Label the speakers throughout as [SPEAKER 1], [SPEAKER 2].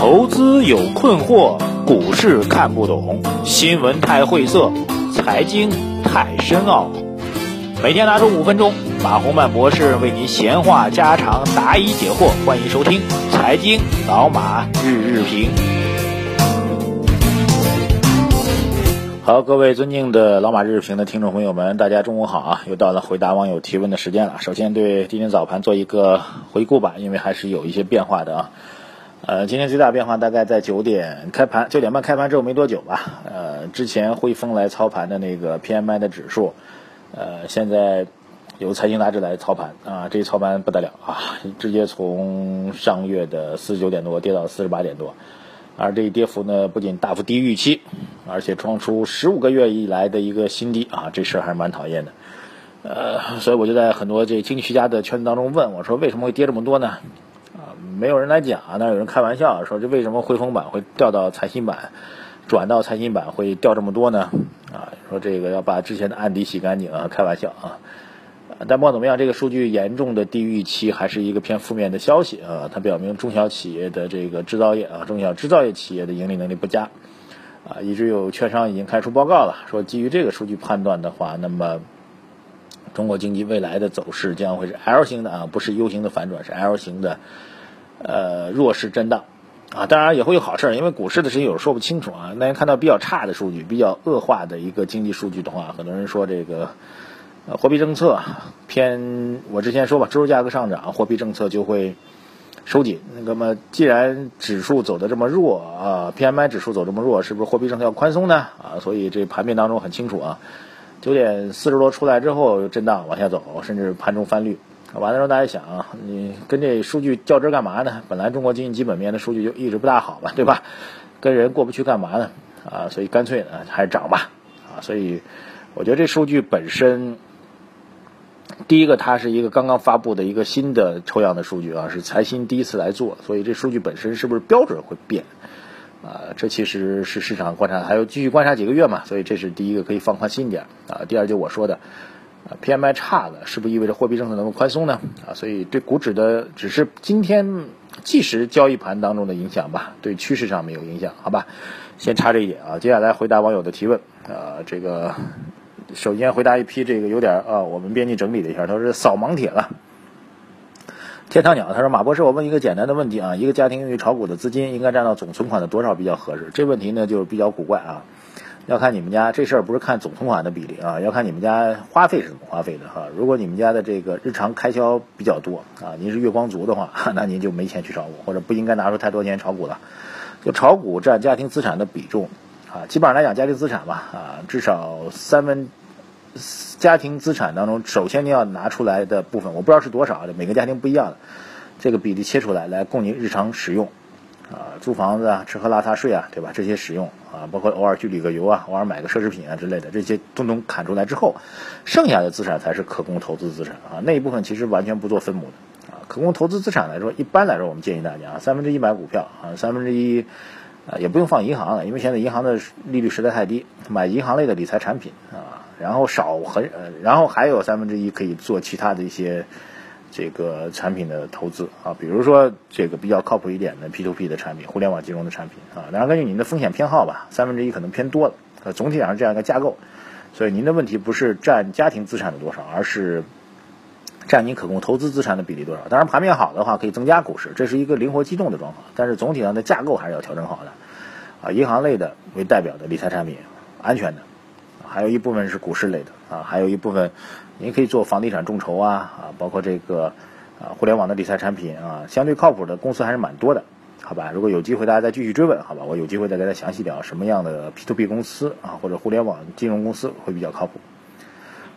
[SPEAKER 1] 投资有困惑，股市看不懂，新闻太晦涩，财经太深奥。每天拿出五分钟，马洪曼博士为您闲话家常，答疑解惑。欢迎收听《财经老马日日评》。好，各位尊敬的老马日日评的听众朋友们，大家中午好啊！又到了回答网友提问的时间了。首先对今天早盘做一个回顾吧，因为还是有一些变化的啊。呃，今天最大变化大概在九点开盘，九点半开盘之后没多久吧。呃，之前汇丰来操盘的那个 PMI 的指数，呃，现在由财经杂志来操盘啊，这一操盘不得了啊，直接从上月的四十九点多跌到四十八点多，而这一跌幅呢，不仅大幅低于预期，而且创出十五个月以来的一个新低啊，这事儿还是蛮讨厌的。呃，所以我就在很多这经济学家的圈子当中问我说，为什么会跌这么多呢？没有人来讲啊，那有人开玩笑说，这为什么汇丰板会掉到财新板，转到财新板会掉这么多呢？啊，说这个要把之前的案底洗干净啊，开玩笑啊。但不管怎么样，这个数据严重的低于预期，还是一个偏负面的消息啊。它表明中小企业的这个制造业啊，中小制造业企业的盈利能力不佳啊，以致有券商已经开出报告了，说基于这个数据判断的话，那么中国经济未来的走势将会是 L 型的啊，不是 U 型的反转，是 L 型的。呃，弱势震荡，啊，当然也会有好事，因为股市的事情有时候说不清楚啊。那天看到比较差的数据，比较恶化的一个经济数据的话，很多人说这个，货币政策偏，我之前说吧，猪肉价格上涨，货币政策就会收紧。那么，既然指数走的这么弱啊，PMI 指数走这么弱，是不是货币政策要宽松呢？啊，所以这盘面当中很清楚啊，九点四十多出来之后震荡往下走，甚至盘中翻绿。完了之后，大家想啊，你跟这数据较真干嘛呢？本来中国经济基本面的数据就一直不大好吧，对吧？跟人过不去干嘛呢？啊，所以干脆呢还是涨吧。啊，所以我觉得这数据本身，第一个它是一个刚刚发布的一个新的抽样的数据啊，是财新第一次来做，所以这数据本身是不是标准会变？啊，这其实是市场观察，还要继续观察几个月嘛。所以这是第一个可以放宽心点啊。第二就我说的。，PMI 差了，是不是意味着货币政策能够宽松呢？啊，所以对股指的只是今天即时交易盘当中的影响吧，对趋势上没有影响，好吧？先插这一点啊，接下来回答网友的提问。啊，这个首先回答一批这个有点啊，我们编辑整理了一下，他说扫盲帖了。天堂鸟他说马博士，我问一个简单的问题啊，一个家庭用于炒股的资金应该占到总存款的多少比较合适？这问题呢就比较古怪啊。要看你们家这事儿不是看总存款的比例啊，要看你们家花费是怎么花费的哈。如果你们家的这个日常开销比较多啊，您是月光族的话，那您就没钱去炒股，或者不应该拿出太多钱炒股了。就炒股占家庭资产的比重啊，基本上来讲，家庭资产吧啊，至少三分家庭资产当中，首先您要拿出来的部分，我不知道是多少，每个家庭不一样的，这个比例切出来，来供您日常使用。啊，租房子啊，吃喝拉撒睡啊，对吧？这些使用啊，包括偶尔去旅个游啊，偶尔买个奢侈品啊之类的，这些统统砍出来之后，剩下的资产才是可供投资资产啊。那一部分其实完全不做分母的啊。可供投资资产来说，一般来说，我们建议大家三分之一买股票啊，三分之一啊也不用放银行了，因为现在银行的利率实在太低，买银行类的理财产品啊，然后少很呃，然后还有三分之一可以做其他的一些。这个产品的投资啊，比如说这个比较靠谱一点的 P to P 的产品，互联网金融的产品啊，当然根据您的风险偏好吧，三分之一可能偏多了，呃，总体上是这样一个架构。所以您的问题不是占家庭资产的多少，而是占您可供投资资产的比例多少。当然盘面好的话可以增加股市，这是一个灵活机动的状况，但是总体上的架构还是要调整好的。啊，银行类的为代表的理财产品，安全的。还有一部分是股市类的啊，还有一部分，您可以做房地产众筹啊啊，包括这个啊互联网的理财产品啊，相对靠谱的公司还是蛮多的，好吧？如果有机会大家再继续追问，好吧？我有机会再给大家详细聊什么样的 P to P 公司啊，或者互联网金融公司会比较靠谱。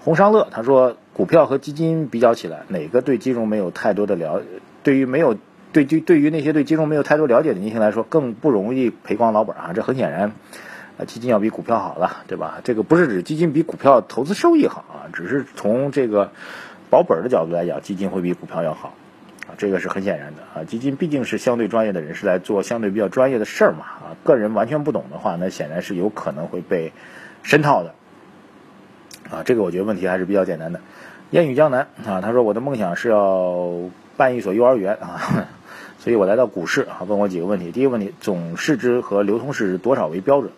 [SPEAKER 1] 红商乐他说，股票和基金比较起来，哪个对金融没有太多的了？对于没有对对对于那些对金融没有太多了解的年轻人来说，更不容易赔光老本啊，这很显然。啊，基金要比股票好了，对吧？这个不是指基金比股票投资收益好啊，只是从这个保本的角度来讲，基金会比股票要好啊，这个是很显然的啊。基金毕竟是相对专业的人士来做相对比较专业的事儿嘛啊，个人完全不懂的话，那显然是有可能会被深套的啊。这个我觉得问题还是比较简单的。烟雨江南啊，他说我的梦想是要办一所幼儿园啊。所以我来到股市啊，问我几个问题。第一个问题，总市值和流通市值多少为标准？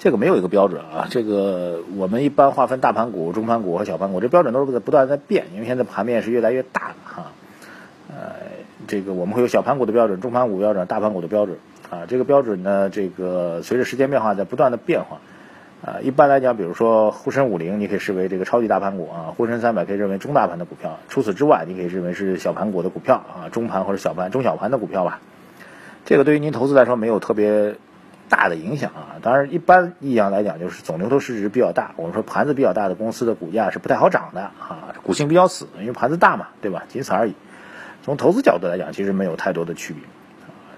[SPEAKER 1] 这个没有一个标准啊。这个我们一般划分大盘股、中盘股和小盘股，这标准都是在不断在变，因为现在盘面是越来越大的哈。呃，这个我们会有小盘股的标准、中盘股标准、大盘股的标准啊。这个标准呢，这个随着时间变化在不断的变化。啊，一般来讲，比如说沪深五零，你可以视为这个超级大盘股啊；沪深三百可以认为中大盘的股票。除此之外，你可以认为是小盘股的股票啊，中盘或者小盘、中小盘的股票吧。这个对于您投资来说没有特别大的影响啊。当然，一般意义上来讲，就是总流通市值比较大。我们说盘子比较大的公司的股价是不太好涨的啊，股性比较死，因为盘子大嘛，对吧？仅此而已。从投资角度来讲，其实没有太多的区别。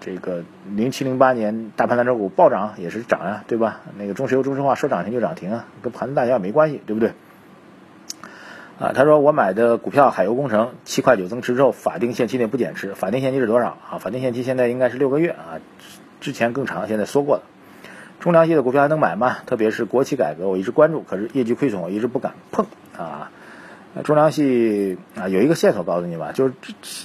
[SPEAKER 1] 这个零七零八年大盘蓝筹股暴涨也是涨啊，对吧？那个中石油、中石化说涨停就涨停啊，跟盘子大小没关系，对不对？啊，他说我买的股票海油工程七块九增持之后，法定限期内不减持，法定限期是多少啊？法定限期现在应该是六个月啊，之前更长，现在缩过了。中粮系的股票还能买吗？特别是国企改革，我一直关注，可是业绩亏损我一直不敢碰啊。中粮系啊，有一个线索告诉你吧，就是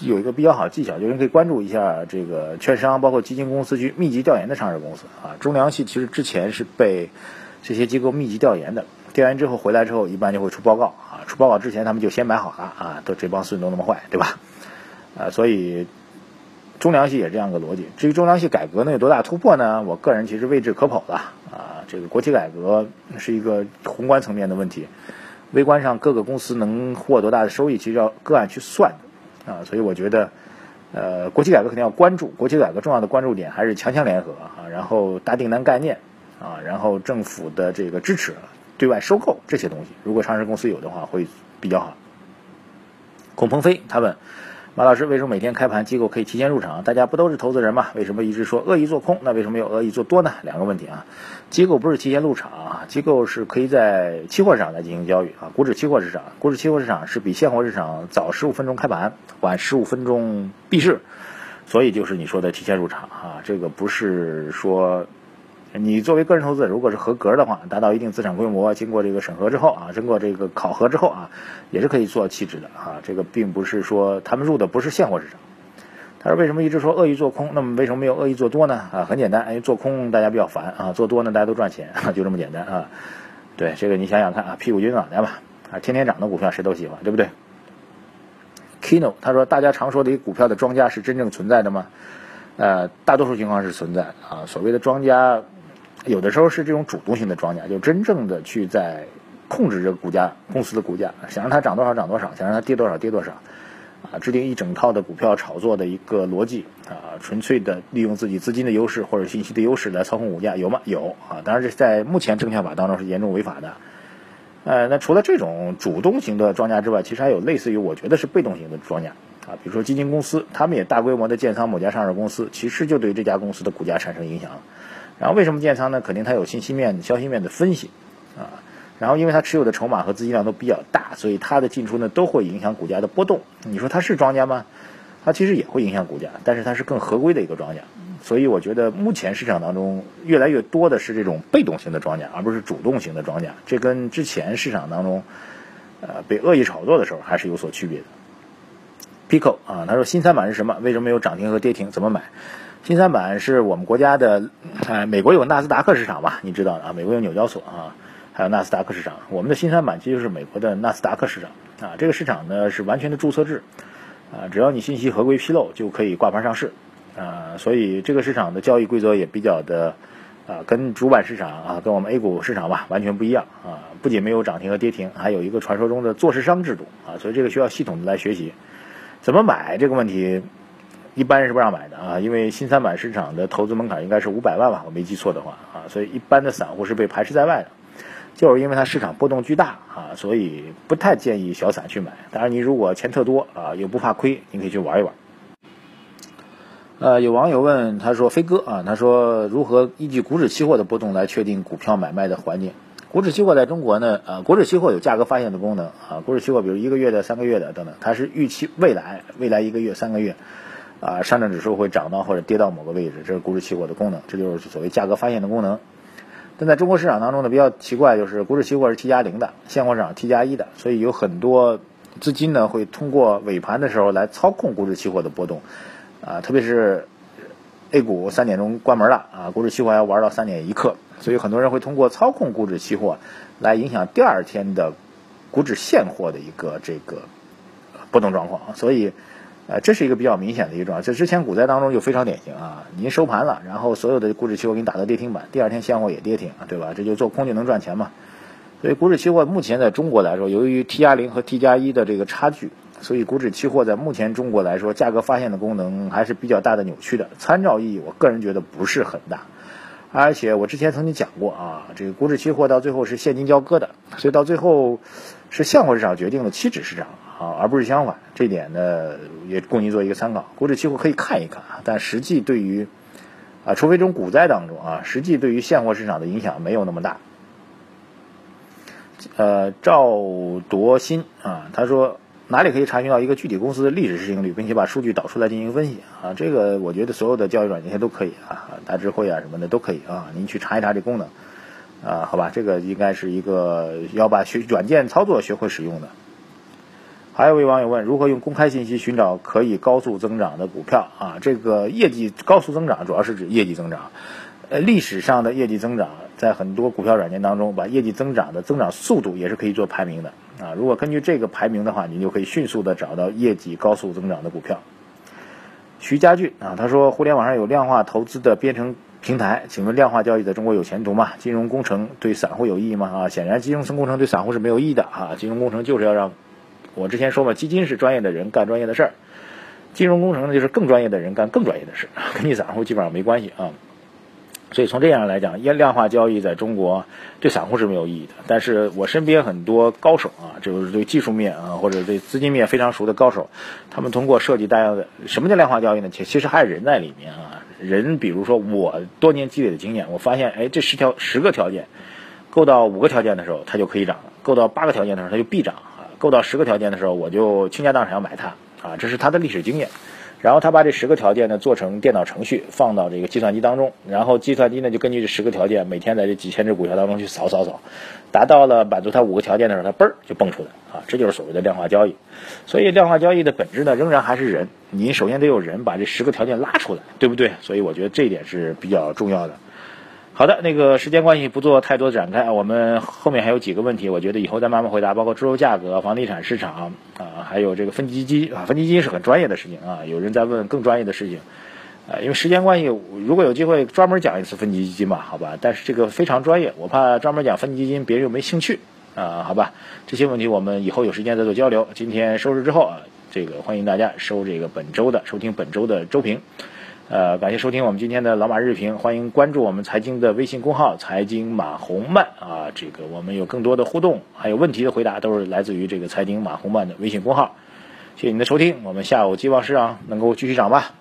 [SPEAKER 1] 有一个比较好技巧，就是你可以关注一下这个券商，包括基金公司去密集调研的上市公司啊。中粮系其实之前是被这些机构密集调研的，调研之后回来之后，一般就会出报告啊。出报告之前，他们就先买好了啊，都这帮孙子都那么坏，对吧？啊，所以中粮系也这样个逻辑。至于中粮系改革能有多大突破呢？我个人其实未置可否的啊。这个国企改革是一个宏观层面的问题。微观上各个公司能获多大的收益，其实要个案去算的啊，所以我觉得，呃，国企改革肯定要关注，国企改革重要的关注点还是强强联合啊，然后大订单概念啊，然后政府的这个支持，对外收购这些东西，如果上市公司有的话会比较好。孔鹏飞他问。马老师，为什么每天开盘机构可以提前入场？大家不都是投资人吗？为什么一直说恶意做空？那为什么有恶意做多呢？两个问题啊。机构不是提前入场啊，机构是可以在期货市场来进行交易啊。股指期货市场，股指期货市场是比现货市场早十五分钟开盘，晚十五分钟闭市，所以就是你说的提前入场啊。这个不是说。你作为个人投资者，如果是合格的话，达到一定资产规模，经过这个审核之后啊，经过这个考核之后啊，也是可以做期指的啊。这个并不是说他们入的不是现货市场。他说为什么一直说恶意做空？那么为什么没有恶意做多呢？啊，很简单，因为做空大家比较烦啊，做多呢大家都赚钱，就这么简单啊。对，这个你想想看啊，屁股决定脑袋吧啊，天天涨的股票谁都喜欢，对不对？Kino 他说，大家常说的一股票的庄家是真正存在的吗？呃，大多数情况是存在啊。所谓的庄家。有的时候是这种主动性的庄家，就真正的去在控制这个股价公司的股价，想让它涨多少涨多少，想让它跌多少跌多少，啊，制定一整套的股票炒作的一个逻辑啊，纯粹的利用自己资金的优势或者信息的优势来操控股价，有吗？有啊，当然这在目前证券法当中是严重违法的。呃，那除了这种主动型的庄家之外，其实还有类似于我觉得是被动型的庄家啊，比如说基金公司，他们也大规模的建仓某家上市公司，其实就对这家公司的股价产生影响了。然后为什么建仓呢？肯定它有信息面、消息面的分析，啊，然后因为它持有的筹码和资金量都比较大，所以它的进出呢都会影响股价的波动。你说它是庄家吗？它其实也会影响股价，但是它是更合规的一个庄家。所以我觉得目前市场当中越来越多的是这种被动型的庄家，而不是主动型的庄家。这跟之前市场当中，呃，被恶意炒作的时候还是有所区别的。Pico 啊，他说新三板是什么？为什么没有涨停和跌停？怎么买？新三板是我们国家的，呃，美国有纳斯达克市场吧？你知道的啊，美国有纽交所啊，还有纳斯达克市场。我们的新三板其实就是美国的纳斯达克市场啊。这个市场呢是完全的注册制啊，只要你信息合规披露就可以挂牌上市啊。所以这个市场的交易规则也比较的啊，跟主板市场啊，跟我们 A 股市场吧完全不一样啊。不仅没有涨停和跌停，还有一个传说中的做市商制度啊。所以这个需要系统的来学习，怎么买这个问题。一般是不让买的啊，因为新三板市场的投资门槛应该是五百万吧，我没记错的话啊，所以一般的散户是被排斥在外的，就是因为它市场波动巨大啊，所以不太建议小散去买。当然，你如果钱特多啊，又不怕亏，你可以去玩一玩。呃，有网友问他说：“飞哥啊，他说如何依据股指期货的波动来确定股票买卖的环境？股指期货在中国呢？呃，股指期货有价格发现的功能啊，股指期货比如一个月的、三个月的等等，它是预期未来未来一个月、三个月。”啊，上证指数会涨到或者跌到某个位置，这是股指期货的功能，这就是所谓价格发现的功能。但在中国市场当中呢，比较奇怪就是股指期货是 T 加零的，现货市场 T 加一的，所以有很多资金呢会通过尾盘的时候来操控股指期货的波动。啊，特别是 A 股三点钟关门了啊，股指期货要玩到三点一刻，所以很多人会通过操控股指期货来影响第二天的股指现货的一个这个波动状况，所以。呃，这是一个比较明显的一个状况，在之前股灾当中就非常典型啊。您收盘了，然后所有的股指期货给你打到跌停板，第二天现货也跌停，对吧？这就做空就能赚钱嘛。所以股指期货目前在中国来说，由于 T 加零和 T 加一的这个差距，所以股指期货在目前中国来说，价格发现的功能还是比较大的扭曲的，参照意义我个人觉得不是很大。而且我之前曾经讲过啊，这个股指期货到最后是现金交割的，所以到最后是现货市场决定了期指市场。啊，而不是相反，这点呢也供您做一个参考。股指期货可以看一看啊，但实际对于啊，除非这种股灾当中啊，实际对于现货市场的影响没有那么大。呃，赵铎新啊，他说哪里可以查询到一个具体公司的历史市盈率，并且把数据导出来进行分析啊？这个我觉得所有的交易软件都可以啊，大智慧啊什么的都可以啊，您去查一查这功能啊，好吧，这个应该是一个要把学软件操作学会使用的。还有位网友问，如何用公开信息寻找可以高速增长的股票啊？这个业绩高速增长主要是指业绩增长，呃，历史上的业绩增长在很多股票软件当中，把业绩增长的增长速度也是可以做排名的啊。如果根据这个排名的话，你就可以迅速的找到业绩高速增长的股票。徐家俊啊，他说，互联网上有量化投资的编程平台，请问量化交易在中国有前途吗？金融工程对散户有意义吗？啊，显然金融工程对散户是没有意义的啊，金融工程就是要让。我之前说嘛，基金是专业的人干专业的事儿，金融工程呢就是更专业的人干更专业的事，跟你散户基本上没关系啊。所以从这样来讲，量化交易在中国对散户是没有意义的。但是我身边很多高手啊，就是对技术面啊或者对资金面非常熟的高手，他们通过设计大量的什么叫量化交易呢？其其实还是人在里面啊。人比如说我多年积累的经验，我发现哎这十条十个条件够到五个条件的时候，它就可以涨；够到八个条件的时候，它就必涨。够到十个条件的时候，我就倾家荡产要买它啊！这是他的历史经验。然后他把这十个条件呢做成电脑程序，放到这个计算机当中，然后计算机呢就根据这十个条件，每天在这几千只股票当中去扫扫扫，达到了满足他五个条件的时候，它嘣儿就蹦出来啊！这就是所谓的量化交易。所以量化交易的本质呢，仍然还是人。你首先得有人把这十个条件拉出来，对不对？所以我觉得这一点是比较重要的。好的，那个时间关系不做太多展开啊，我们后面还有几个问题，我觉得以后再慢慢回答，包括猪肉价格、房地产市场啊，还有这个分级基金啊，分级基金是很专业的事情啊，有人在问更专业的事情，啊，因为时间关系，如果有机会专门讲一次分级基金吧，好吧，但是这个非常专业，我怕专门讲分级基金别人又没兴趣啊，好吧，这些问题我们以后有时间再做交流。今天收市之后啊，这个欢迎大家收这个本周的收听本周的周评。呃，感谢收听我们今天的老马日评，欢迎关注我们财经的微信公号“财经马红漫”啊，这个我们有更多的互动，还有问题的回答都是来自于这个财经马红漫的微信公号。谢谢您的收听，我们下午希望市场能够继续涨吧。